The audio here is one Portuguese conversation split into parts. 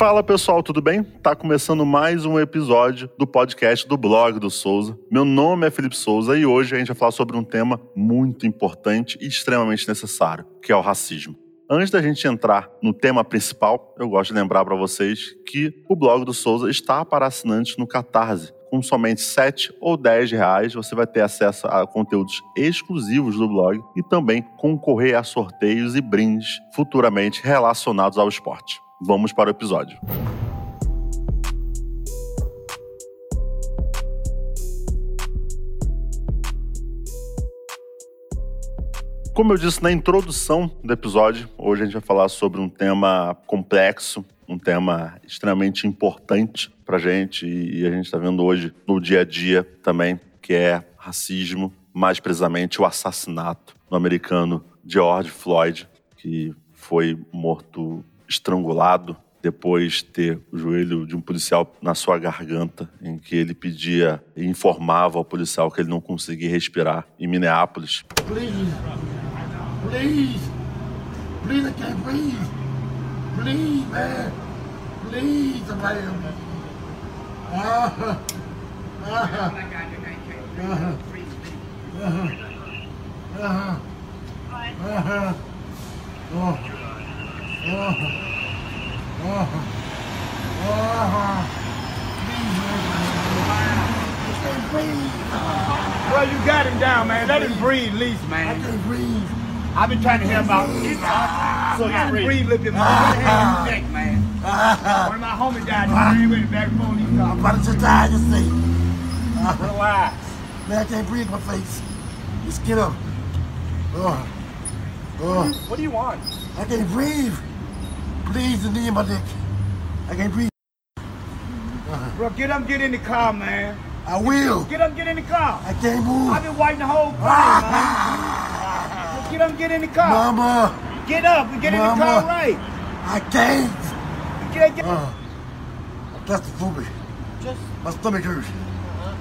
Fala pessoal, tudo bem? Tá começando mais um episódio do podcast do blog do Souza. Meu nome é Felipe Souza e hoje a gente vai falar sobre um tema muito importante e extremamente necessário, que é o racismo. Antes da gente entrar no tema principal, eu gosto de lembrar para vocês que o blog do Souza está para assinantes no Catarse. Com somente 7 ou 10 reais, você vai ter acesso a conteúdos exclusivos do blog e também concorrer a sorteios e brindes futuramente relacionados ao esporte. Vamos para o episódio. Como eu disse na introdução do episódio, hoje a gente vai falar sobre um tema complexo, um tema extremamente importante para gente e a gente está vendo hoje no dia a dia também, que é racismo, mais precisamente o assassinato do americano George Floyd, que foi morto estrangulado depois ter o joelho de um policial na sua garganta, em que ele pedia e informava ao policial que ele não conseguia respirar em Minneapolis. Please, please, please, I can't breathe. Please, man, please, man. Ah, ah, ah, ah, ah, ah, ah. Well, you got him down, man. Let him breathe, at least, man. I can't breathe. I've been trying to hear about so he can breathe a little bit more. What the hell you think, man? One of my homies died. He ran with the back phone. Talking. I'm about to die, you see. Relax. Man, I can't breathe my face. Just get up. Oh. Oh. What do you want? I can't breathe. Please, the knee in my dick. I can't breathe. Bro, get up, get in the car, man. I will. Get up, get in the car. I can't move. I've been waiting the whole time, man. Get up, get in the car. Mama. Get up and get Mama. in the car right. I can't. Get, get. Uh, that's the food. Just. My stomach hurts.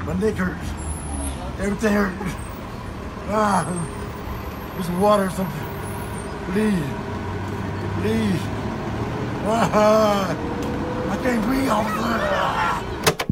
My neck hurts. Everything hurts. Ah, there's some water or something. Please. Please.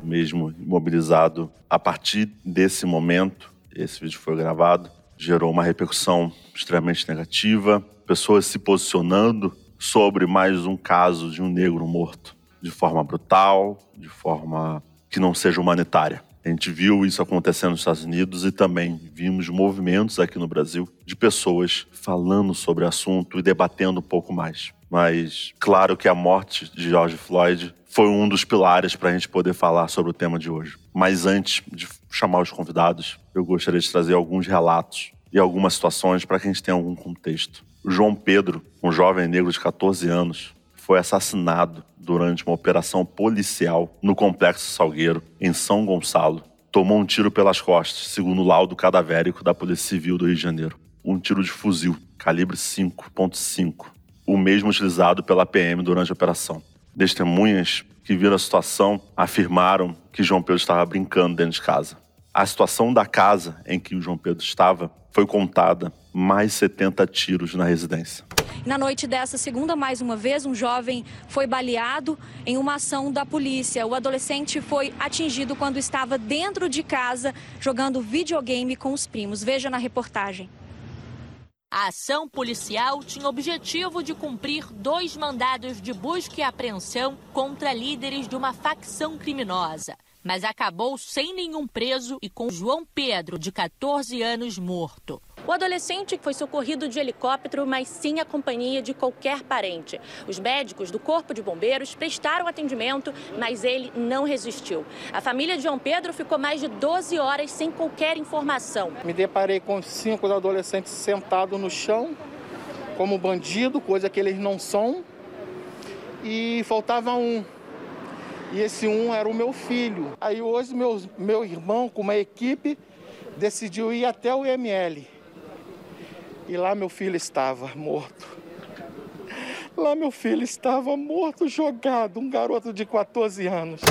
Mesmo imobilizado, a partir desse momento, esse vídeo foi gravado, gerou uma repercussão extremamente negativa, pessoas se posicionando sobre mais um caso de um negro morto de forma brutal, de forma que não seja humanitária. A gente viu isso acontecendo nos Estados Unidos e também vimos movimentos aqui no Brasil de pessoas falando sobre o assunto e debatendo um pouco mais. Mas claro que a morte de George Floyd foi um dos pilares para a gente poder falar sobre o tema de hoje. Mas antes de chamar os convidados, eu gostaria de trazer alguns relatos e algumas situações para que a gente tenha algum contexto. João Pedro, um jovem negro de 14 anos, foi assassinado durante uma operação policial no Complexo Salgueiro, em São Gonçalo. Tomou um tiro pelas costas, segundo o laudo cadavérico da Polícia Civil do Rio de Janeiro. Um tiro de fuzil, calibre 5.5, o mesmo utilizado pela PM durante a operação. Testemunhas que viram a situação afirmaram que João Pedro estava brincando dentro de casa. A situação da casa em que o João Pedro estava foi contada mais 70 tiros na residência. Na noite dessa segunda, mais uma vez, um jovem foi baleado em uma ação da polícia. O adolescente foi atingido quando estava dentro de casa jogando videogame com os primos. Veja na reportagem. A ação policial tinha objetivo de cumprir dois mandados de busca e apreensão contra líderes de uma facção criminosa, mas acabou sem nenhum preso e com João Pedro, de 14 anos, morto. O adolescente foi socorrido de helicóptero, mas sem a companhia de qualquer parente. Os médicos do Corpo de Bombeiros prestaram atendimento, mas ele não resistiu. A família de João Pedro ficou mais de 12 horas sem qualquer informação. Me deparei com cinco adolescentes sentados no chão, como bandido, coisa que eles não são. E faltava um. E esse um era o meu filho. Aí hoje meu, meu irmão, com uma equipe, decidiu ir até o IML. E lá meu filho estava morto. Lá meu filho estava morto, jogado, um garoto de 14 anos.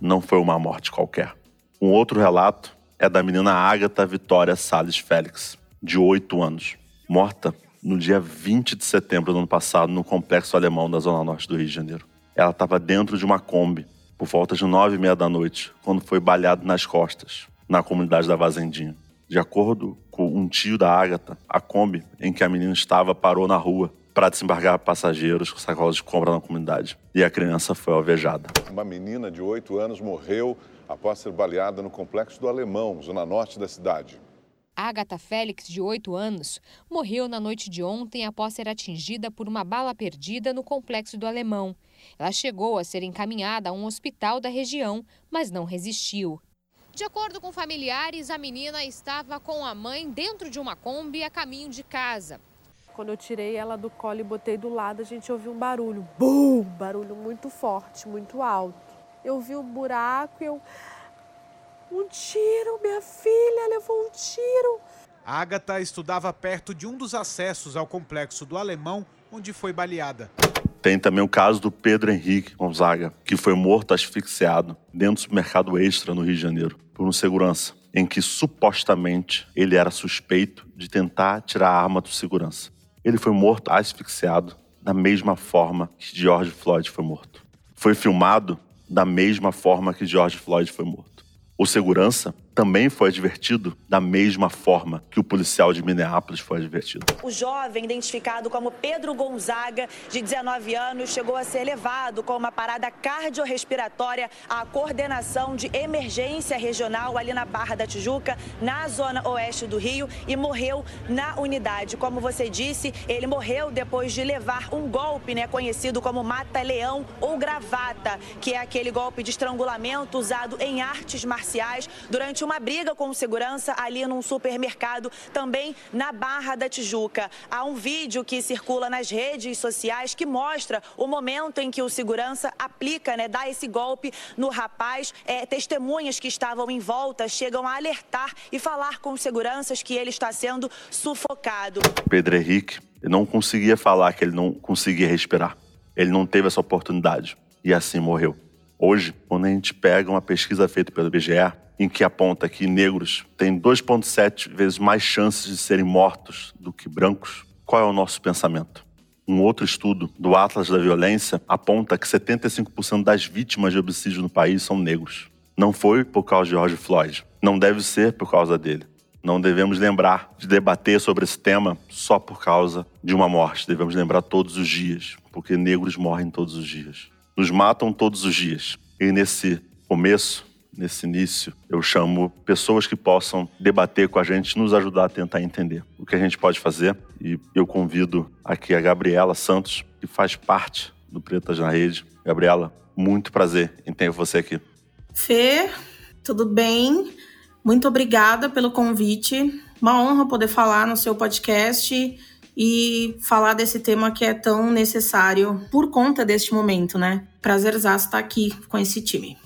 Não foi uma morte qualquer. Um outro relato é da menina Agatha Vitória Salles Félix, de 8 anos, morta no dia 20 de setembro do ano passado no Complexo Alemão da Zona Norte do Rio de Janeiro. ela estava dentro de uma Kombi, por volta de nove e meia da noite, quando foi baleado nas costas, na comunidade da Vazendinha. De acordo um tio da Ágata, a Kombi em que a menina estava parou na rua para desembarcar passageiros com sacolas de compra na comunidade. E a criança foi alvejada. Uma menina de oito anos morreu após ser baleada no complexo do Alemão, zona norte da cidade. Agatha Félix, de 8 anos, morreu na noite de ontem após ser atingida por uma bala perdida no complexo do Alemão. Ela chegou a ser encaminhada a um hospital da região, mas não resistiu. De acordo com familiares, a menina estava com a mãe dentro de uma Kombi a caminho de casa. Quando eu tirei ela do colo e botei do lado, a gente ouviu um barulho. Bum! Barulho muito forte, muito alto. Eu vi um buraco e eu um tiro, minha filha levou um tiro. A Agatha estudava perto de um dos acessos ao complexo do Alemão, onde foi baleada. Tem também o caso do Pedro Henrique Gonzaga, que foi morto asfixiado dentro do supermercado Extra, no Rio de Janeiro, por um segurança, em que supostamente ele era suspeito de tentar tirar a arma do segurança. Ele foi morto asfixiado da mesma forma que George Floyd foi morto. Foi filmado da mesma forma que George Floyd foi morto. O segurança também foi advertido da mesma forma que o policial de Minneapolis foi advertido. O jovem, identificado como Pedro Gonzaga, de 19 anos, chegou a ser levado com uma parada cardiorrespiratória à coordenação de emergência regional ali na Barra da Tijuca, na zona oeste do Rio, e morreu na unidade. Como você disse, ele morreu depois de levar um golpe, né, conhecido como mata-leão ou gravata, que é aquele golpe de estrangulamento usado em artes marciais durante uma briga com segurança ali num supermercado, também na Barra da Tijuca. Há um vídeo que circula nas redes sociais que mostra o momento em que o segurança aplica, né, dá esse golpe no rapaz. É, testemunhas que estavam em volta chegam a alertar e falar com os seguranças que ele está sendo sufocado. Pedro Henrique não conseguia falar que ele não conseguia respirar. Ele não teve essa oportunidade e assim morreu. Hoje, quando a gente pega uma pesquisa feita pelo IBGE, em que aponta que negros têm 2,7 vezes mais chances de serem mortos do que brancos, qual é o nosso pensamento? Um outro estudo do Atlas da Violência aponta que 75% das vítimas de homicídio no país são negros. Não foi por causa de George Floyd. Não deve ser por causa dele. Não devemos lembrar de debater sobre esse tema só por causa de uma morte. Devemos lembrar todos os dias, porque negros morrem todos os dias. Nos matam todos os dias. E nesse começo, nesse início, eu chamo pessoas que possam debater com a gente, nos ajudar a tentar entender o que a gente pode fazer. E eu convido aqui a Gabriela Santos, que faz parte do Pretas na Rede. Gabriela, muito prazer em ter você aqui. Fê, tudo bem? Muito obrigada pelo convite. Uma honra poder falar no seu podcast e falar desse tema que é tão necessário por conta deste momento, né? Prazerzaço estar aqui com esse time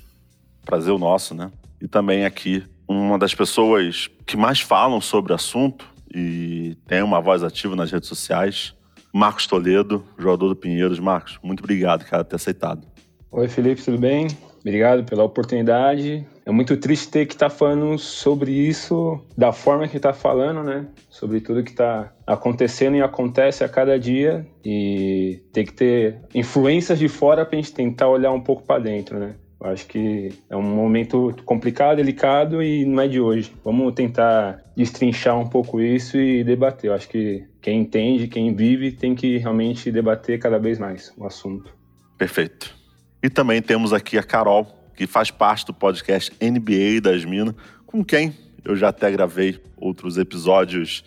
prazer o nosso, né? E também aqui uma das pessoas que mais falam sobre o assunto e tem uma voz ativa nas redes sociais, Marcos Toledo, jogador do Pinheiros. Marcos, muito obrigado, cara, por ter aceitado. Oi, Felipe, tudo bem? Obrigado pela oportunidade. É muito triste ter que estar tá falando sobre isso da forma que está falando, né? Sobre tudo que está acontecendo e acontece a cada dia e ter que ter influências de fora para a gente tentar olhar um pouco para dentro, né? Eu acho que é um momento complicado, delicado e não é de hoje. Vamos tentar destrinchar um pouco isso e debater. Eu acho que quem entende, quem vive, tem que realmente debater cada vez mais o assunto. Perfeito. E também temos aqui a Carol, que faz parte do podcast NBA das Minas, com quem eu já até gravei outros episódios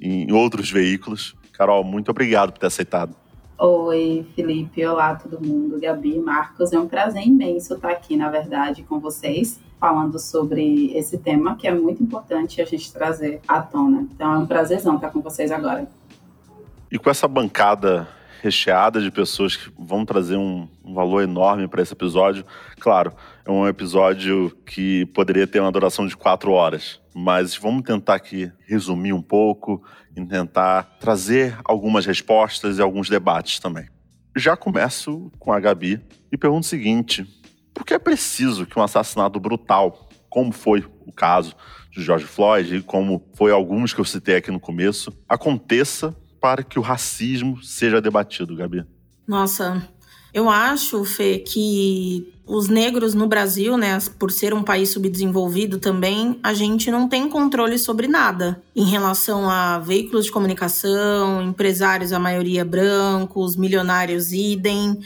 em outros veículos. Carol, muito obrigado por ter aceitado. Oi, Felipe. Olá, todo mundo. Gabi, Marcos. É um prazer imenso estar aqui, na verdade, com vocês, falando sobre esse tema que é muito importante a gente trazer à tona. Então é um prazerzão estar com vocês agora. E com essa bancada recheada de pessoas que vão trazer um, um valor enorme para esse episódio, claro, é um episódio que poderia ter uma duração de quatro horas, mas vamos tentar aqui resumir um pouco, em tentar trazer algumas respostas e alguns debates também. Já começo com a Gabi e pergunto o seguinte: por que é preciso que um assassinato brutal, como foi o caso de George Floyd e como foi alguns que eu citei aqui no começo, aconteça para que o racismo seja debatido, Gabi? Nossa, Eu acho, Fê, que os negros no Brasil, né, por ser um país subdesenvolvido também, a gente não tem controle sobre nada em relação a veículos de comunicação, empresários, a maioria brancos, milionários idem,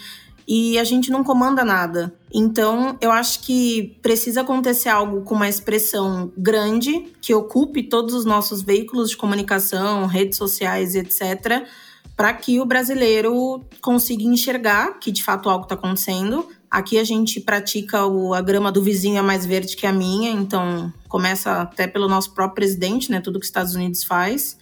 e a gente não comanda nada. Então, eu acho que precisa acontecer algo com uma expressão grande que ocupe todos os nossos veículos de comunicação, redes sociais, etc para que o brasileiro consiga enxergar que de fato algo está acontecendo. Aqui a gente pratica o, a grama do vizinho é mais verde que a minha, então começa até pelo nosso próprio presidente, né? Tudo que os Estados Unidos faz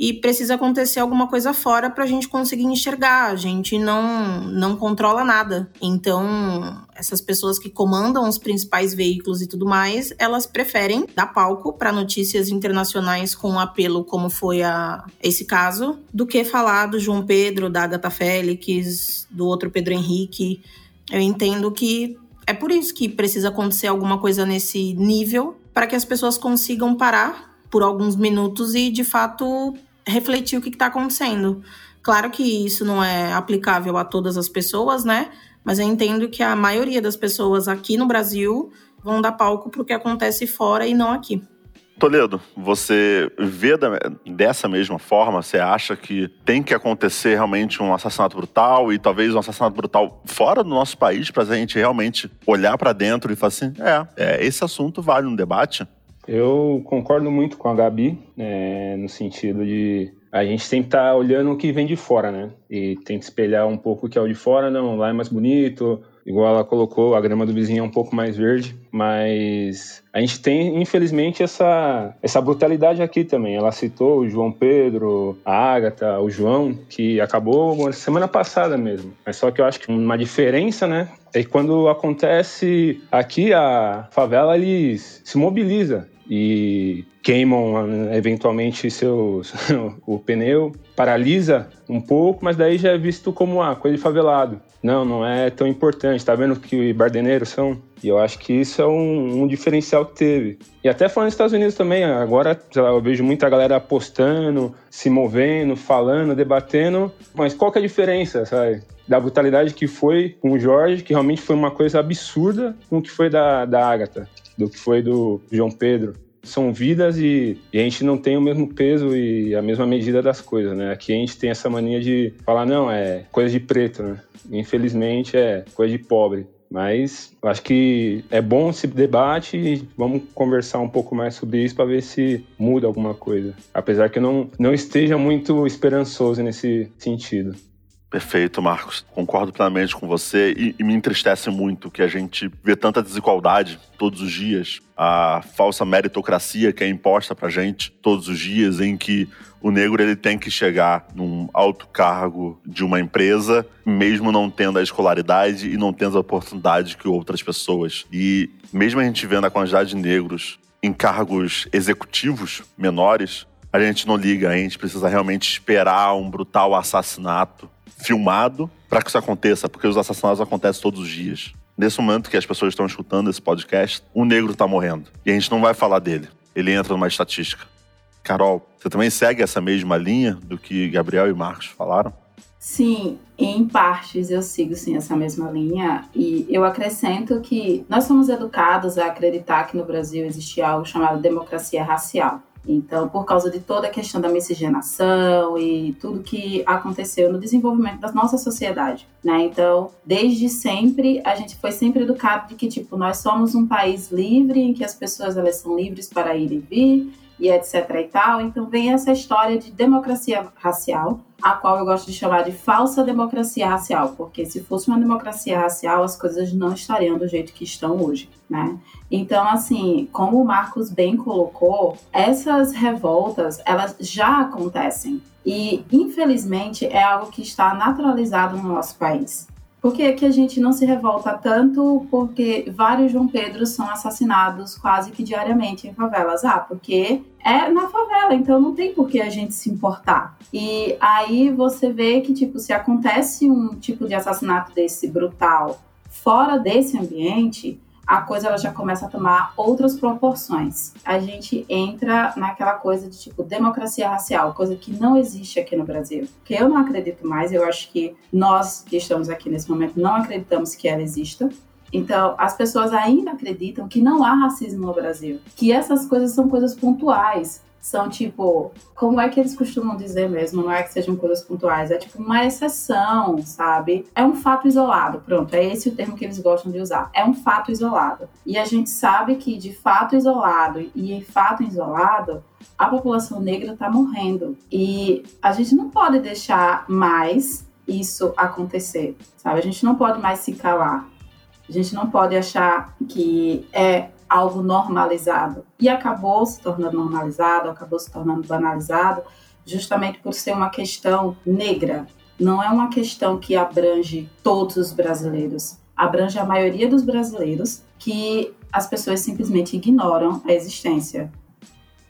e precisa acontecer alguma coisa fora para a gente conseguir enxergar. A gente não, não controla nada. Então, essas pessoas que comandam os principais veículos e tudo mais, elas preferem dar palco para notícias internacionais com apelo, como foi a, esse caso, do que falar do João Pedro, da Agatha Félix, do outro Pedro Henrique. Eu entendo que é por isso que precisa acontecer alguma coisa nesse nível para que as pessoas consigam parar por alguns minutos e de fato refletir o que está acontecendo. Claro que isso não é aplicável a todas as pessoas, né? Mas eu entendo que a maioria das pessoas aqui no Brasil vão dar palco para o que acontece fora e não aqui. Toledo, você vê dessa mesma forma? Você acha que tem que acontecer realmente um assassinato brutal e talvez um assassinato brutal fora do nosso país para a gente realmente olhar para dentro e falar assim: é, é, esse assunto vale um debate? Eu concordo muito com a Gabi, né, no sentido de a gente sempre tá olhando o que vem de fora, né? E tem que espelhar um pouco o que é o de fora, não, lá é mais bonito, igual ela colocou, a grama do vizinho é um pouco mais verde, mas a gente tem, infelizmente, essa, essa brutalidade aqui também. Ela citou o João Pedro, a Ágata, o João, que acabou semana passada mesmo. Mas só que eu acho que uma diferença, né, é que quando acontece aqui, a favela, eles se mobiliza e queimam né, eventualmente seus, o pneu, paralisa um pouco, mas daí já é visto como uma coisa de favelado. Não, não é tão importante. Tá vendo que bardeneiros são? E eu acho que isso é um, um, diferencial que teve. E até falando nos Estados Unidos também, agora lá, eu vejo muita galera postando, se movendo, falando, debatendo. Mas qual que é a diferença, sabe? Da brutalidade que foi com o Jorge, que realmente foi uma coisa absurda, com o que foi da, da Agatha do que foi do João Pedro. São vidas e, e, a gente não tem o mesmo peso e a mesma medida das coisas, né? Aqui a gente tem essa mania de falar, não, é coisa de preto, né? Infelizmente é coisa de pobre. Mas acho que é bom esse debate e vamos conversar um pouco mais sobre isso para ver se muda alguma coisa. Apesar que eu não, não esteja muito esperançoso nesse sentido. Perfeito, Marcos. Concordo plenamente com você e, e, me entristece muito que a gente vê tanta desigualdade todos os dias, a falsa meritocracia que é imposta pra gente todos os dias, em que o negro ele tem que chegar num alto cargo de uma empresa, mesmo não tendo a escolaridade e não tendo a oportunidade que outras pessoas. E mesmo a gente vendo a quantidade de negros em cargos executivos menores, a gente não liga, a gente precisa realmente esperar um brutal assassinato filmado para que isso aconteça, porque os assassinatos acontecem todos os dias. Nesse momento que as pessoas estão escutando esse podcast, um negro está morrendo. E a gente não vai falar dele. Ele entra numa estatística. Carol, você também segue essa mesma linha do que Gabriel e Marcos falaram? Sim, em partes eu sigo sim essa mesma linha e eu acrescento que nós somos educados a acreditar que no Brasil existe algo chamado democracia racial. Então, por causa de toda a questão da miscigenação e tudo que aconteceu no desenvolvimento da nossa sociedade, né? Então, desde sempre a gente foi sempre educado de que tipo nós somos um país livre em que as pessoas elas são livres para ir e vir e etc e tal. Então, vem essa história de democracia racial a qual eu gosto de chamar de falsa democracia racial, porque se fosse uma democracia racial, as coisas não estariam do jeito que estão hoje, né? Então, assim, como o Marcos bem colocou, essas revoltas, elas já acontecem. E, infelizmente, é algo que está naturalizado no nosso país. Por que, que a gente não se revolta tanto? Porque vários João Pedro são assassinados quase que diariamente em favelas. Ah, porque é na favela, então não tem por que a gente se importar. E aí você vê que, tipo, se acontece um tipo de assassinato desse brutal fora desse ambiente, a coisa ela já começa a tomar outras proporções. A gente entra naquela coisa de tipo democracia racial, coisa que não existe aqui no Brasil. Que eu não acredito mais, eu acho que nós que estamos aqui nesse momento não acreditamos que ela exista. Então, as pessoas ainda acreditam que não há racismo no Brasil, que essas coisas são coisas pontuais, são tipo, como é que eles costumam dizer mesmo? Não é que sejam coisas pontuais, é tipo uma exceção, sabe? É um fato isolado, pronto, é esse o termo que eles gostam de usar. É um fato isolado. E a gente sabe que de fato isolado e em fato isolado, a população negra está morrendo. E a gente não pode deixar mais isso acontecer, sabe? A gente não pode mais se calar. A gente não pode achar que é algo normalizado. E acabou se tornando normalizado, acabou se tornando banalizado, justamente por ser uma questão negra. Não é uma questão que abrange todos os brasileiros, abrange a maioria dos brasileiros que as pessoas simplesmente ignoram a existência.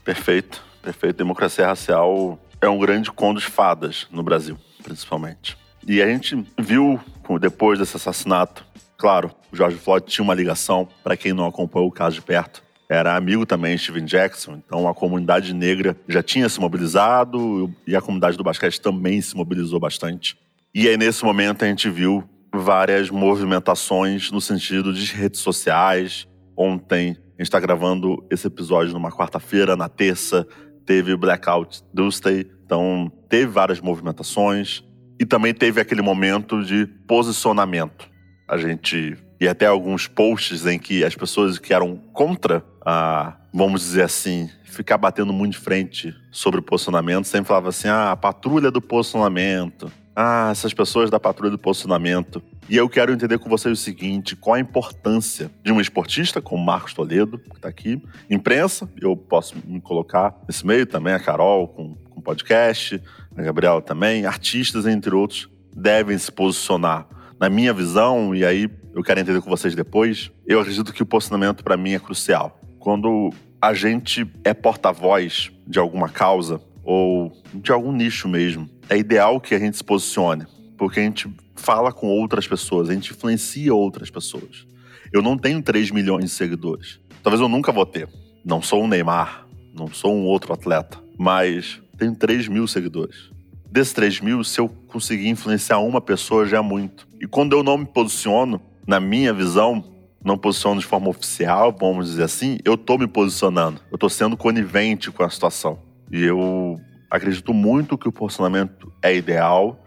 Perfeito, perfeito. Democracia racial é um grande conto de fadas no Brasil, principalmente. E a gente viu, depois desse assassinato, Claro, o George Floyd tinha uma ligação, para quem não acompanhou o caso de perto. Era amigo também de Steven Jackson, então a comunidade negra já tinha se mobilizado e a comunidade do basquete também se mobilizou bastante. E aí, nesse momento, a gente viu várias movimentações no sentido de redes sociais. Ontem, a gente está gravando esse episódio numa quarta-feira, na terça, teve Blackout Tuesday, então teve várias movimentações. E também teve aquele momento de posicionamento a gente e até alguns posts em que as pessoas que eram contra a, vamos dizer assim, ficar batendo muito de frente sobre o posicionamento, sempre falavam assim: ah, a patrulha do posicionamento. Ah, essas pessoas da patrulha do posicionamento. E eu quero entender com vocês o seguinte: qual a importância de um esportista como Marcos Toledo, que está aqui, imprensa, eu posso me colocar nesse meio também, a Carol com, com podcast, a Gabriela também, artistas, entre outros, devem se posicionar na minha visão, e aí eu quero entender com vocês depois, eu acredito que o posicionamento para mim é crucial. Quando a gente é porta-voz de alguma causa ou de algum nicho mesmo, é ideal que a gente se posicione, porque a gente fala com outras pessoas, a gente influencia outras pessoas. Eu não tenho 3 milhões de seguidores. Talvez eu nunca vou ter. Não sou um Neymar, não sou um outro atleta, mas tenho 3 mil seguidores. Desses 3 mil, se eu conseguir influenciar uma pessoa, já é muito. E quando eu não me posiciono, na minha visão, não posiciono de forma oficial, vamos dizer assim, eu tô me posicionando. Eu tô sendo conivente com a situação. E eu acredito muito que o posicionamento é ideal.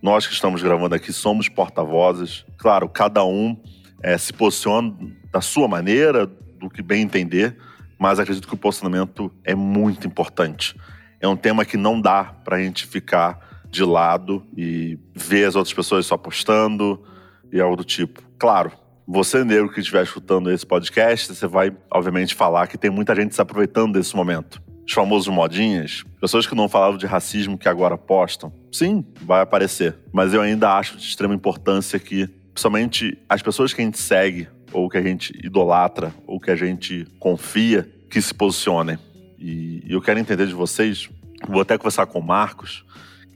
Nós que estamos gravando aqui somos porta-vozes. Claro, cada um é, se posiciona da sua maneira, do que bem entender, mas acredito que o posicionamento é muito importante é um tema que não dá para a gente ficar de lado e ver as outras pessoas só postando e algo do tipo. Claro, você negro que estiver escutando esse podcast, você vai, obviamente, falar que tem muita gente se aproveitando desse momento. Os famosos modinhas, pessoas que não falavam de racismo que agora postam. Sim, vai aparecer. Mas eu ainda acho de extrema importância que, principalmente, as pessoas que a gente segue, ou que a gente idolatra, ou que a gente confia, que se posicionem. E eu quero entender de vocês, vou até conversar com o Marcos,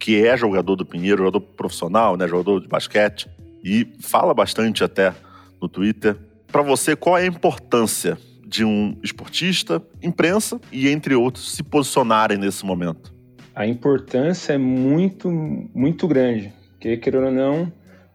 que é jogador do Pinheiro, jogador profissional, né, jogador de basquete, e fala bastante até no Twitter. Para você, qual é a importância de um esportista, imprensa e entre outros se posicionarem nesse momento? A importância é muito, muito grande, porque querendo ou não,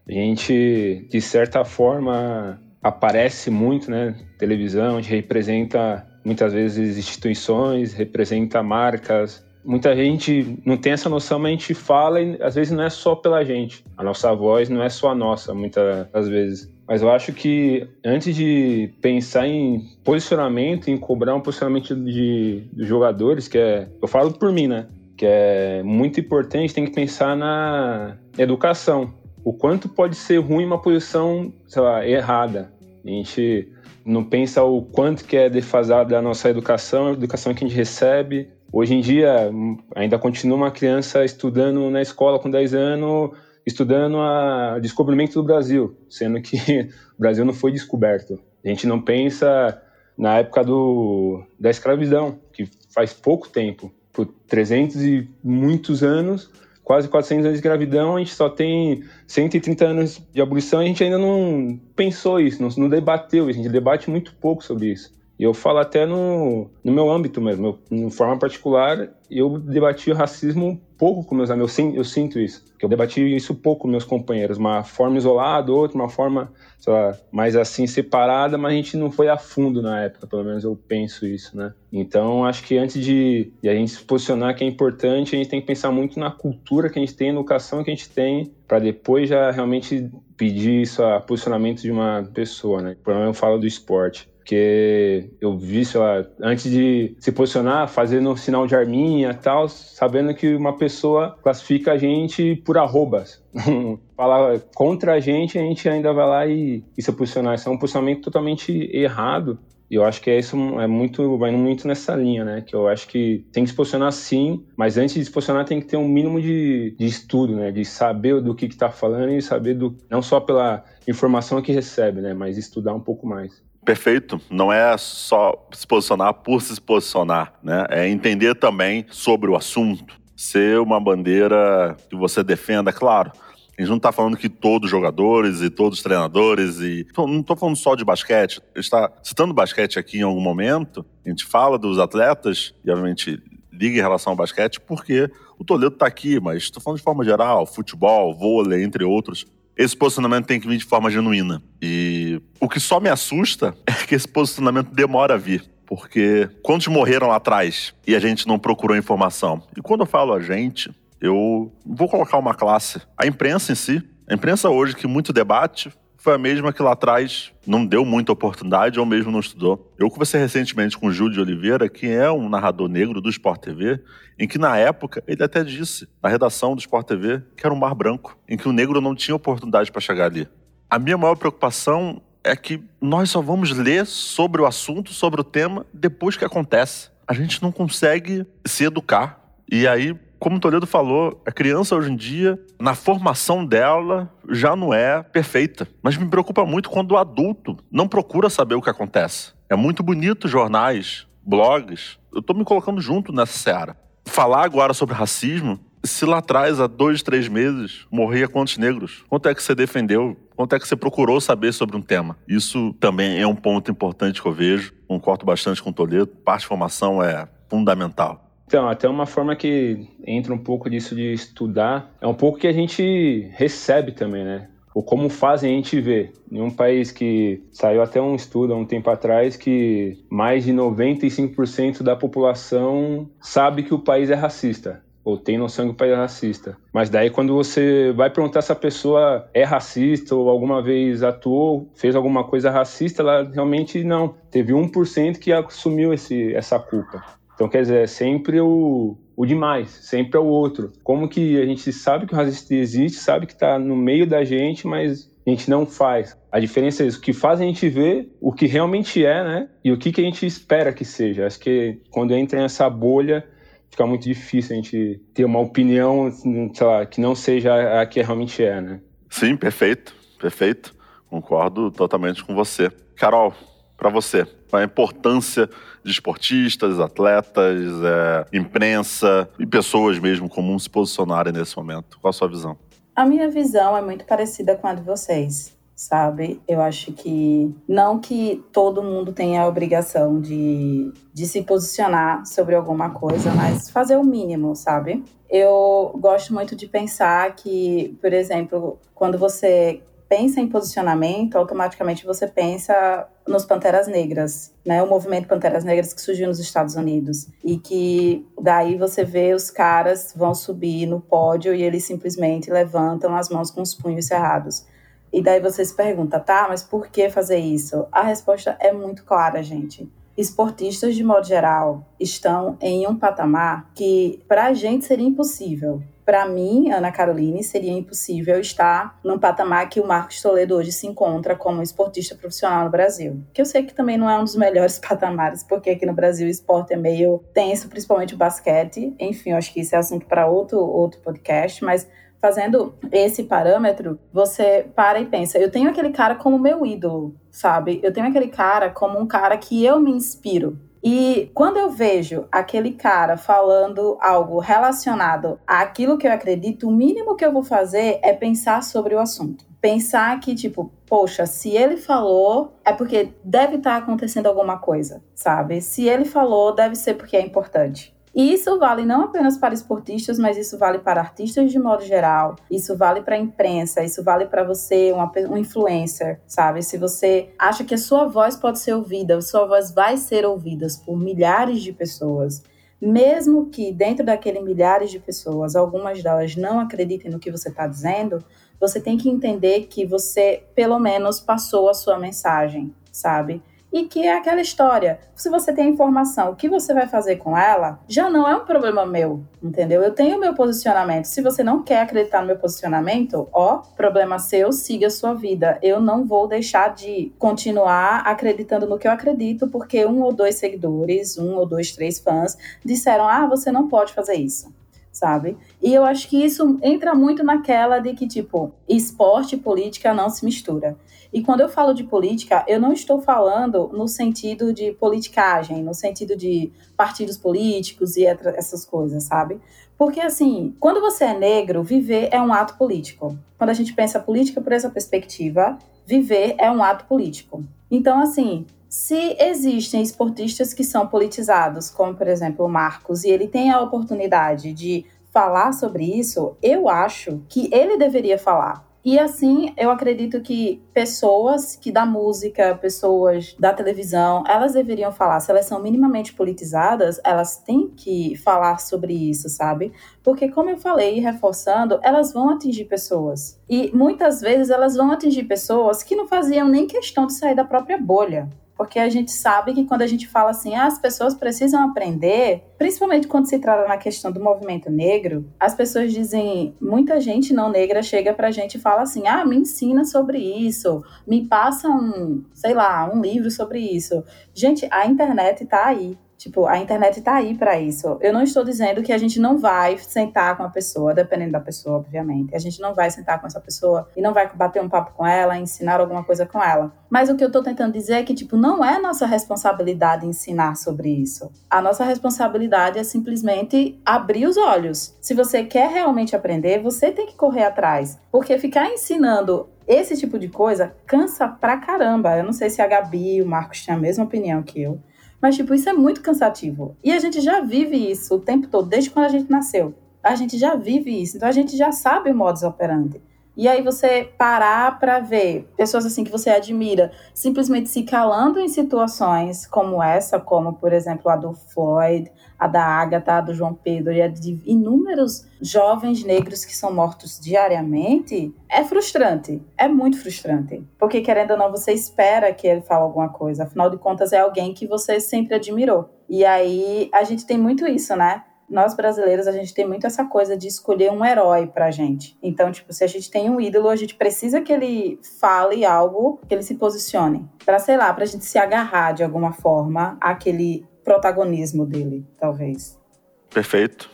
a gente de certa forma aparece muito, né? Televisão, a gente representa muitas vezes instituições, representa marcas. Muita gente não tem essa noção, mas a gente fala e às vezes não é só pela gente. A nossa voz não é só a nossa, muitas das vezes. Mas eu acho que antes de pensar em posicionamento, em cobrar um posicionamento de, de jogadores, que é. Eu falo por mim, né? Que é muito importante, tem que pensar na educação. O quanto pode ser ruim uma posição, sei lá, errada. A gente não pensa o quanto que é defasada a nossa educação, a educação que a gente recebe. Hoje em dia, ainda continua uma criança estudando na escola com 10 anos, estudando o descobrimento do Brasil, sendo que o Brasil não foi descoberto. A gente não pensa na época do, da escravidão, que faz pouco tempo, por 300 e muitos anos, quase 400 anos de escravidão, a gente só tem 130 anos de abolição e a gente ainda não pensou isso, não, não debateu isso, a gente debate muito pouco sobre isso. E eu falo até no, no meu âmbito mesmo, de forma particular, eu debati o racismo pouco com meus amigos, eu, eu sinto isso, eu debati isso pouco com meus companheiros, uma forma isolada, outra, uma forma, sei lá, mais assim, separada, mas a gente não foi a fundo na época, pelo menos eu penso isso, né? Então, acho que antes de, de a gente se posicionar que é importante, a gente tem que pensar muito na cultura que a gente tem, na educação que a gente tem, para depois já realmente pedir isso a posicionamento de uma pessoa, né? Por exemplo, eu falo do esporte porque eu vi, sei lá, antes de se posicionar, fazendo um sinal de arminha e tal, sabendo que uma pessoa classifica a gente por arrobas. Falar contra a gente, a gente ainda vai lá e, e se posicionar. Isso é um posicionamento totalmente errado. E eu acho que é isso é muito, vai muito nessa linha, né? Que eu acho que tem que se posicionar sim, mas antes de se posicionar tem que ter um mínimo de, de estudo, né? De saber do que está falando e saber do não só pela informação que recebe, né? Mas estudar um pouco mais. Perfeito. Não é só se posicionar por se posicionar, né? É entender também sobre o assunto, ser uma bandeira que você defenda, claro. A gente não está falando que todos os jogadores e todos os treinadores e. Não estou falando só de basquete. A gente está citando basquete aqui em algum momento. A gente fala dos atletas e, obviamente, liga em relação ao basquete porque o Toledo está aqui, mas estou falando de forma geral: futebol, vôlei, entre outros esse posicionamento tem que vir de forma genuína. E o que só me assusta é que esse posicionamento demora a vir. Porque quantos morreram lá atrás e a gente não procurou informação? E quando eu falo a gente, eu vou colocar uma classe. A imprensa em si. A imprensa hoje que muito debate foi a mesma que lá atrás não deu muita oportunidade ou mesmo não estudou. Eu conversei recentemente com o Júlio de Oliveira, que é um narrador negro do Sport TV, em que na época ele até disse, na redação do Sport TV, que era um mar branco, em que o negro não tinha oportunidade para chegar ali. A minha maior preocupação é que nós só vamos ler sobre o assunto, sobre o tema, depois que acontece. A gente não consegue se educar. E aí como o Toledo falou, a criança hoje em dia, na formação dela, já não é perfeita. Mas me preocupa muito quando o adulto não procura saber o que acontece. É muito bonito jornais, blogs. Eu tô me colocando junto nessa seara. Falar agora sobre racismo, se lá atrás, há dois, três meses, morria quantos negros? Quanto é que você defendeu? Quanto é que você procurou saber sobre um tema? Isso também é um ponto importante que eu vejo. Concordo bastante com o Toledo. Parte de formação é fundamental. Então, até uma forma que entra um pouco disso de estudar, é um pouco que a gente recebe também, né? Ou como fazem a gente ver. Em um país que saiu até um estudo há um tempo atrás que mais de 95% da população sabe que o país é racista ou tem noção que o país é racista. Mas daí quando você vai perguntar se a pessoa é racista ou alguma vez atuou, fez alguma coisa racista, ela realmente não. Teve 1% que assumiu esse, essa culpa. Então, quer dizer, é sempre o, o demais, sempre é o outro. Como que a gente sabe que o racismo existe, sabe que está no meio da gente, mas a gente não faz. A diferença é isso, o que faz a gente ver o que realmente é, né? E o que, que a gente espera que seja. Acho que quando entra nessa bolha, fica muito difícil a gente ter uma opinião, sei lá, que não seja a que realmente é, né? Sim, perfeito, perfeito. Concordo totalmente com você. Carol, para você, a importância de esportistas, atletas, é, imprensa e pessoas mesmo comuns se posicionarem nesse momento? Qual a sua visão? A minha visão é muito parecida com a de vocês, sabe? Eu acho que não que todo mundo tenha a obrigação de, de se posicionar sobre alguma coisa, mas fazer o mínimo, sabe? Eu gosto muito de pensar que, por exemplo, quando você pensa em posicionamento, automaticamente você pensa nos Panteras Negras, né? O movimento Panteras Negras que surgiu nos Estados Unidos e que daí você vê os caras vão subir no pódio e eles simplesmente levantam as mãos com os punhos cerrados. E daí você se pergunta, tá, mas por que fazer isso? A resposta é muito clara, gente. Esportistas, de modo geral, estão em um patamar que para a gente seria impossível para mim, Ana Caroline, seria impossível estar num patamar que o Marcos Toledo hoje se encontra como esportista profissional no Brasil. Que eu sei que também não é um dos melhores patamares, porque aqui no Brasil o esporte é meio tenso, principalmente o basquete. Enfim, eu acho que isso é assunto para outro, outro podcast, mas fazendo esse parâmetro, você para e pensa, eu tenho aquele cara como meu ídolo, sabe? Eu tenho aquele cara como um cara que eu me inspiro E quando eu vejo aquele cara falando algo relacionado àquilo que eu acredito, o mínimo que eu vou fazer é pensar sobre o assunto. Pensar que, tipo, poxa, se ele falou, é porque deve estar acontecendo alguma coisa, sabe? Se ele falou, deve ser porque é importante. E isso vale não apenas para esportistas, mas isso vale para artistas de modo geral. Isso vale para a imprensa, isso vale para você, uma, um influencer, sabe? Se você acha que a sua voz pode ser ouvida, sua voz vai ser ouvida por milhares de pessoas, mesmo que dentro daquele milhares de pessoas, algumas delas não acreditem no que você está dizendo, você tem que entender que você, pelo menos, passou a sua mensagem, sabe? E que é aquela história. Se você tem a informação, o que você vai fazer com ela, já não é um problema meu, entendeu? Eu tenho o meu posicionamento. Se você não quer acreditar no meu posicionamento, ó, problema seu, siga a sua vida. Eu não vou deixar de continuar acreditando no que eu acredito, porque um ou dois seguidores, um ou dois, três fãs disseram: ah, você não pode fazer isso sabe? E eu acho que isso entra muito naquela de que, tipo, esporte e política não se mistura. E quando eu falo de política, eu não estou falando no sentido de politicagem, no sentido de partidos políticos e essas coisas, sabe? Porque, assim, quando você é negro, viver é um ato político. Quando a gente pensa política por essa perspectiva, viver é um ato político. Então, assim, se existem esportistas que são politizados, como por exemplo o Marcos, e ele tem a oportunidade de falar sobre isso, eu acho que ele deveria falar. E assim, eu acredito que pessoas que da música, pessoas da televisão, elas deveriam falar. Se elas são minimamente politizadas, elas têm que falar sobre isso, sabe? Porque, como eu falei, reforçando, elas vão atingir pessoas. E muitas vezes elas vão atingir pessoas que não faziam nem questão de sair da própria bolha porque a gente sabe que quando a gente fala assim, ah, as pessoas precisam aprender, principalmente quando se trata na questão do movimento negro, as pessoas dizem, muita gente não negra chega pra gente e fala assim, ah, me ensina sobre isso, me passa um, sei lá, um livro sobre isso. Gente, a internet tá aí. Tipo, a internet tá aí para isso. Eu não estou dizendo que a gente não vai sentar com a pessoa, dependendo da pessoa, obviamente. A gente não vai sentar com essa pessoa e não vai bater um papo com ela, ensinar alguma coisa com ela. Mas o que eu tô tentando dizer é que, tipo, não é nossa responsabilidade ensinar sobre isso. A nossa responsabilidade é simplesmente abrir os olhos. Se você quer realmente aprender, você tem que correr atrás. Porque ficar ensinando esse tipo de coisa cansa pra caramba. Eu não sei se a Gabi e o Marcos têm a mesma opinião que eu. Mas, tipo, isso é muito cansativo. E a gente já vive isso o tempo todo, desde quando a gente nasceu. A gente já vive isso. Então, a gente já sabe o modus operandi. E aí você parar para ver pessoas assim que você admira simplesmente se calando em situações como essa, como por exemplo a do Floyd, a da Agatha, a do João Pedro e a de inúmeros jovens negros que são mortos diariamente, é frustrante, é muito frustrante. Porque querendo ou não, você espera que ele fale alguma coisa, afinal de contas é alguém que você sempre admirou. E aí a gente tem muito isso, né? nós brasileiros, a gente tem muito essa coisa de escolher um herói pra gente. Então, tipo, se a gente tem um ídolo, a gente precisa que ele fale algo, que ele se posicione. Pra, sei lá, pra gente se agarrar de alguma forma àquele protagonismo dele, talvez. Perfeito.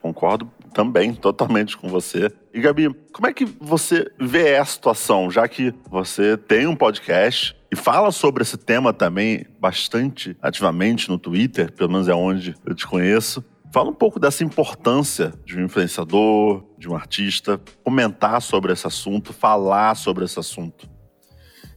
Concordo também totalmente com você. E Gabi, como é que você vê a situação, já que você tem um podcast e fala sobre esse tema também bastante ativamente no Twitter, pelo menos é onde eu te conheço. Fala um pouco dessa importância de um influenciador, de um artista, comentar sobre esse assunto, falar sobre esse assunto.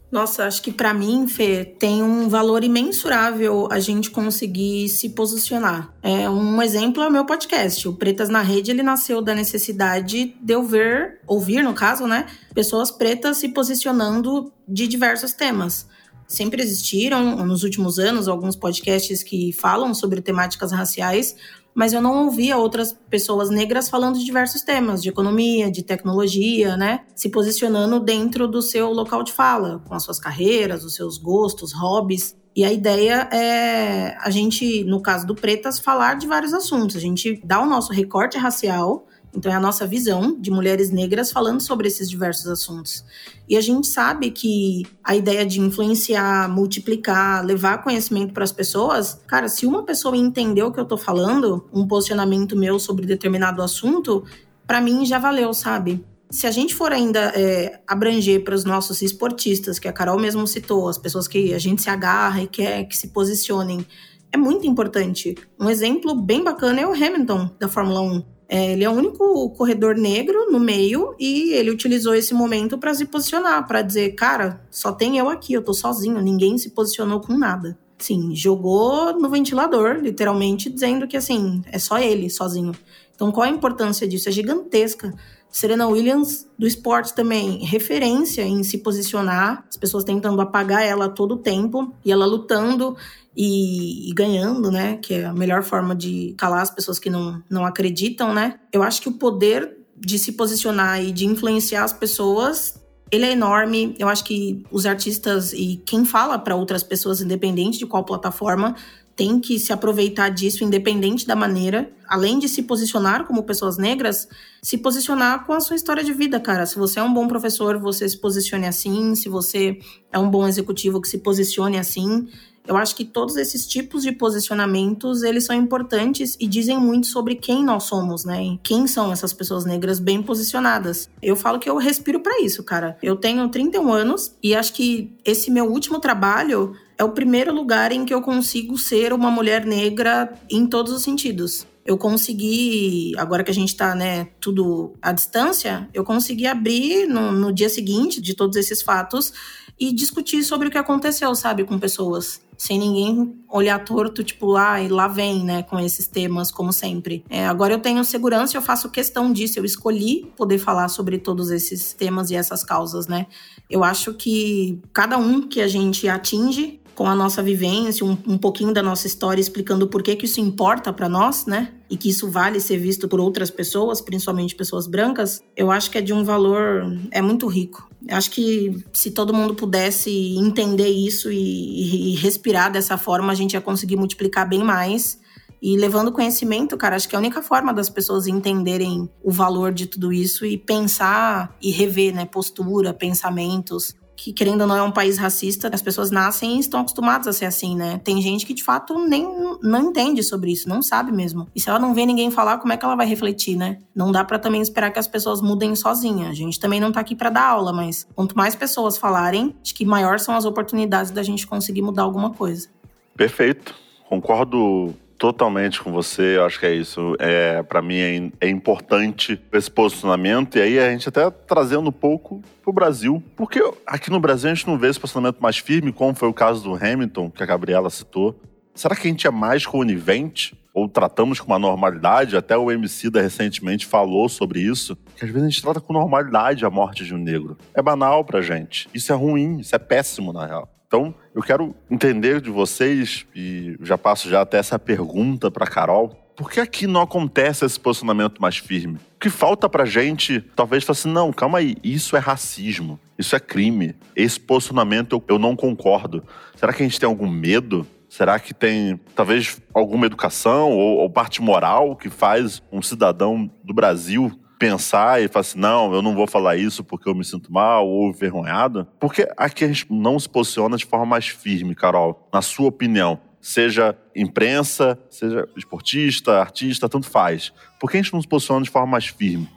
Nossa, acho que para mim, Fê, tem um valor imensurável a gente conseguir se posicionar. É, um exemplo é o meu podcast. O Pretas na Rede, ele nasceu da necessidade de eu ver, ouvir no caso, né, pessoas pretas se posicionando de diversos temas. Sempre existiram, nos últimos anos, alguns podcasts que falam sobre temáticas raciais, mas eu não ouvia outras pessoas negras falando de diversos temas, de economia, de tecnologia, né? Se posicionando dentro do seu local de fala, com as suas carreiras, os seus gostos, hobbies. E a ideia é a gente, no caso do Pretas, falar de vários assuntos. A gente dá o nosso recorte racial então, é a nossa visão de mulheres negras falando sobre esses diversos assuntos. E a gente sabe que a ideia de influenciar, multiplicar, levar conhecimento para as pessoas, cara, se uma pessoa entender o que eu estou falando, um posicionamento meu sobre determinado assunto, para mim já valeu, sabe? Se a gente for ainda é, abranger para os nossos esportistas, que a Carol mesmo citou, as pessoas que a gente se agarra e quer que se posicionem, é muito importante. Um exemplo bem bacana é o Hamilton da Fórmula 1. É, ele é o único corredor negro no meio e ele utilizou esse momento para se posicionar, para dizer, cara, só tem eu aqui, eu tô sozinho, ninguém se posicionou com nada. Sim, jogou no ventilador, literalmente, dizendo que assim, é só ele sozinho. Então, qual a importância disso? É gigantesca. Serena Williams, do esporte também, referência em se posicionar, as pessoas tentando apagar ela todo tempo, e ela lutando e, e, ganhando, né? Que é a melhor forma de calar as pessoas que não, não acreditam, né? Eu acho que o poder de se posicionar e de influenciar as pessoas ele é enorme. Eu acho que os artistas e quem fala para outras pessoas, independente de qual plataforma, tem que se aproveitar disso, independente da maneira. Além de se posicionar como pessoas negras, se posicionar com a sua história de vida, cara. Se você é um bom professor, você se posicione assim. Se você é um bom executivo, que se posicione assim. Eu acho que todos esses tipos de posicionamentos, eles são importantes e dizem muito sobre quem nós somos, né? E quem são essas pessoas negras bem posicionadas. Eu falo que eu respiro para isso, cara. Eu tenho 31 anos e acho que esse meu último trabalho é o primeiro lugar em que eu consigo ser uma mulher negra em todos os sentidos eu consegui, agora que a gente tá, né, tudo à distância, eu consegui abrir no, no, dia seguinte de todos esses fatos e discutir sobre o que aconteceu, sabe, com pessoas sem ninguém olhar torto, tipo, ah, e lá vem, né, com esses temas, como sempre. É, agora eu tenho segurança, eu faço questão disso, eu escolhi poder falar sobre todos esses temas e essas causas, né. Eu acho que cada um que a gente atinge com a nossa vivência, um, um pouquinho da nossa história, explicando por que, que isso importa para nós, né? E que isso vale ser visto por outras pessoas, principalmente pessoas brancas, eu acho que é de um valor, é muito rico. Eu acho que se todo mundo pudesse entender isso e, e respirar dessa forma, a gente ia conseguir multiplicar bem mais. E levando conhecimento, cara, acho que é a única forma das pessoas entenderem o valor de tudo isso e pensar e rever, né, postura, pensamentos que, querendo ou não, é um país racista, as pessoas nascem e estão acostumadas a ser assim, né? Tem gente que, de fato, nem não entende sobre isso, não sabe mesmo. E se ela não vê ninguém falar, como é que ela vai refletir, né? Não dá para também esperar que as pessoas mudem sozinha. A gente também não tá aqui para dar aula, mas quanto mais pessoas falarem, acho que maior são as oportunidades da gente conseguir mudar alguma coisa. Perfeito. Concordo totalmente com você. Eu acho que é isso. É, para mim é, é, importante esse posicionamento. E aí a gente até trazendo um pouco pro Brasil. Porque aqui no Brasil a gente não vê esse posicionamento mais firme, como foi o caso do Hamilton, que a Gabriela citou. Será que a gente é mais conivente? Ou tratamos com uma normalidade? Até o MC da recentemente falou sobre isso. Que às vezes a gente trata com normalidade a morte de um negro. É banal pra gente. Isso é ruim, isso é péssimo, na real. Então, eu quero entender de vocês, e já passo já até essa pergunta para Carol, por que aqui não acontece esse posicionamento mais firme? O que falta pra gente, talvez, falar assim, não, calma aí, isso é racismo, isso é crime, esse posicionamento eu, eu não concordo. Será que a gente tem algum medo? Será que tem, talvez, alguma educação ou, ou parte moral que faz um cidadão do Brasil pensar e falar assim, não, eu não vou falar isso porque eu me sinto mal ou envergonhado? Porque aqui a gente não se posiciona de forma mais firme, Carol, na sua opinião. Seja imprensa, seja esportista, artista, tanto faz. Por que a gente não se posiciona de forma mais firme?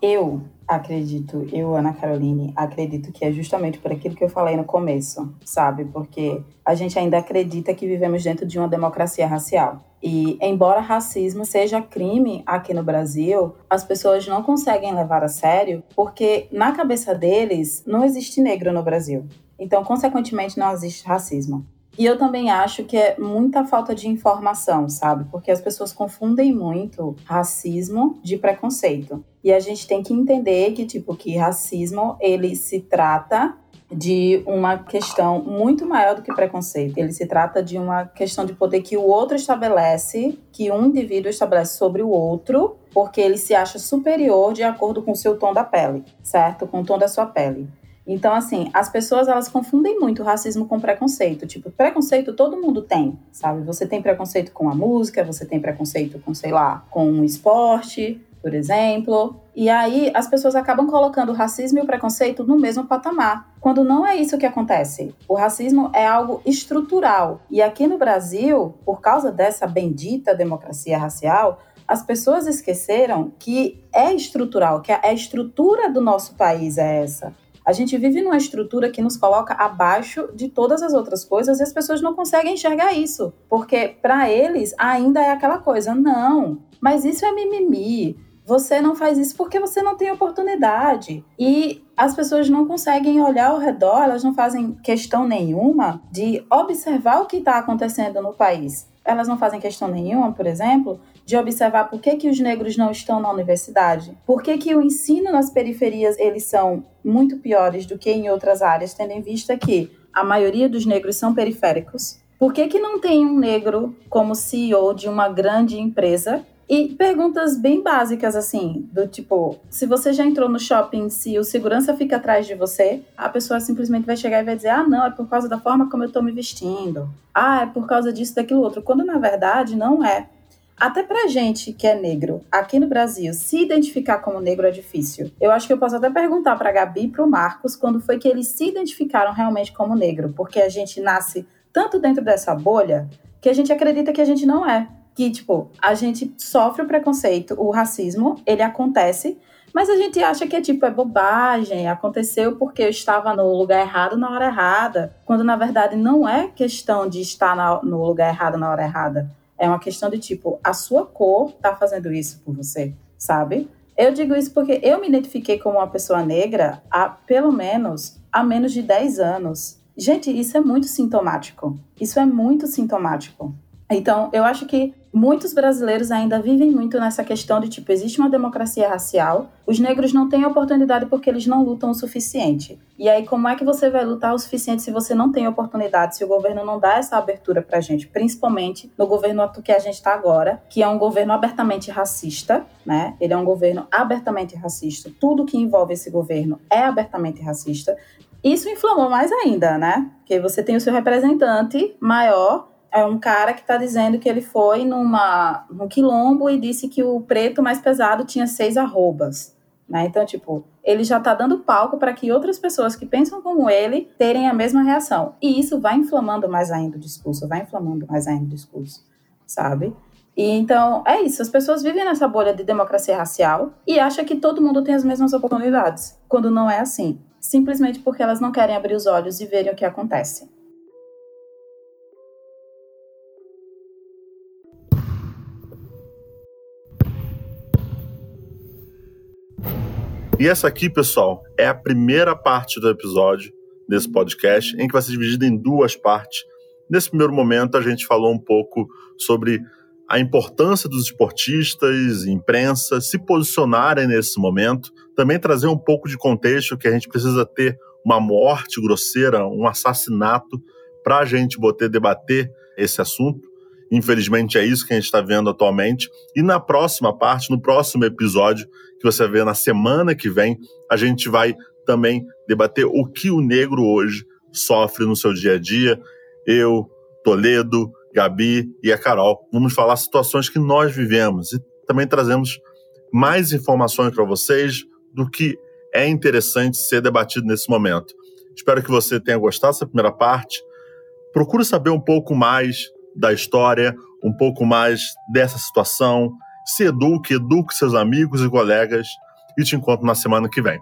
Eu acredito, eu, Ana Caroline, acredito que é justamente por aquilo que eu falei no começo, sabe? Porque a gente ainda acredita que vivemos dentro de uma democracia racial. E, embora racismo seja crime aqui no Brasil, as pessoas não conseguem levar a sério porque, na cabeça deles, não existe negro no Brasil. Então, consequentemente, não existe racismo. E eu também acho que é muita falta de informação, sabe? Porque as pessoas confundem muito racismo de preconceito. E a gente tem que entender que, tipo, que racismo, ele se trata de uma questão muito maior do que preconceito. Ele se trata de uma questão de poder que o outro estabelece, que um indivíduo estabelece sobre o outro, porque ele se acha superior de acordo com o seu tom da pele, certo? Com o tom da sua pele. Então, assim, as pessoas elas confundem muito racismo com preconceito. Tipo, preconceito todo mundo tem, sabe? Você tem preconceito com a música, você tem preconceito com, sei lá, com o esporte, por exemplo. E aí as pessoas acabam colocando o racismo e o preconceito no mesmo patamar, quando não é isso que acontece. O racismo é algo estrutural. E aqui no Brasil, por causa dessa bendita democracia racial, as pessoas esqueceram que é estrutural, que a estrutura do nosso país é essa. A gente vive numa estrutura que nos coloca abaixo de todas as outras coisas e as pessoas não conseguem enxergar isso, porque para eles ainda é aquela coisa, não, mas isso é mimimi. Você não faz isso porque você não tem oportunidade. E as pessoas não conseguem olhar ao redor, elas não fazem questão nenhuma de observar o que está acontecendo no país. Elas não fazem questão nenhuma, por exemplo, de observar por que, que os negros não estão na universidade, por que, que o ensino nas periferias eles são muito piores do que em outras áreas, tendo em vista que a maioria dos negros são periféricos. Por que, que não tem um negro como CEO de uma grande empresa e perguntas bem básicas, assim, do tipo: se você já entrou no shopping, se o segurança fica atrás de você, a pessoa simplesmente vai chegar e vai dizer: ah, não, é por causa da forma como eu tô me vestindo. Ah, é por causa disso, daquilo outro. Quando na verdade não é. Até pra gente que é negro, aqui no Brasil, se identificar como negro é difícil. Eu acho que eu posso até perguntar pra Gabi e pro Marcos quando foi que eles se identificaram realmente como negro, porque a gente nasce tanto dentro dessa bolha que a gente acredita que a gente não é que, tipo, a gente sofre o preconceito, o racismo, ele acontece, mas a gente acha que é tipo, é bobagem, aconteceu porque eu estava no lugar errado na hora errada, quando na verdade não é questão de estar na, no lugar errado na hora errada. É uma questão de tipo, a sua cor tá fazendo isso por você, sabe? Eu digo isso porque eu me identifiquei como uma pessoa negra há pelo menos há menos de 10 anos. Gente, isso é muito sintomático. Isso é muito sintomático. Então, eu acho que muitos brasileiros ainda vivem muito nessa questão de tipo, existe uma democracia racial, os negros não têm oportunidade porque eles não lutam o suficiente. E aí, como é que você vai lutar o suficiente se você não tem oportunidade, se o governo não dá essa abertura pra gente, principalmente no governo que a gente está agora, que é um governo abertamente racista, né? Ele é um governo abertamente racista. Tudo que envolve esse governo é abertamente racista. Isso inflamou mais ainda, né? Porque você tem o seu representante maior é um cara que está dizendo que ele foi numa, num quilombo e disse que o preto mais pesado tinha seis arrobas. Né? Então, tipo, ele já está dando palco para que outras pessoas que pensam como ele terem a mesma reação. E isso vai inflamando mais ainda o discurso, vai inflamando mais ainda o discurso, sabe? E então, é isso. As pessoas vivem nessa bolha de democracia racial e acham que todo mundo tem as mesmas oportunidades, quando não é assim. Simplesmente porque elas não querem abrir os olhos e verem o que acontece. E essa aqui, pessoal, é a primeira parte do episódio desse podcast, em que vai ser dividida em duas partes. Nesse primeiro momento, a gente falou um pouco sobre a importância dos esportistas imprensa se posicionarem nesse momento, também trazer um pouco de contexto que a gente precisa ter uma morte grosseira, um assassinato, para a gente poder debater esse assunto. Infelizmente, é isso que a gente está vendo atualmente. E na próxima parte, no próximo episódio, que você ver na semana que vem, a gente vai também debater o que o negro hoje sofre no seu dia a dia. Eu, Toledo, Gabi e a Carol vamos falar situações que nós vivemos e também trazemos mais informações para vocês do que é interessante ser debatido nesse momento. Espero que você tenha gostado dessa primeira parte. Procure saber um pouco mais da história, um pouco mais dessa situação. Se eduque, eduque seus amigos e colegas e te encontro na semana que vem.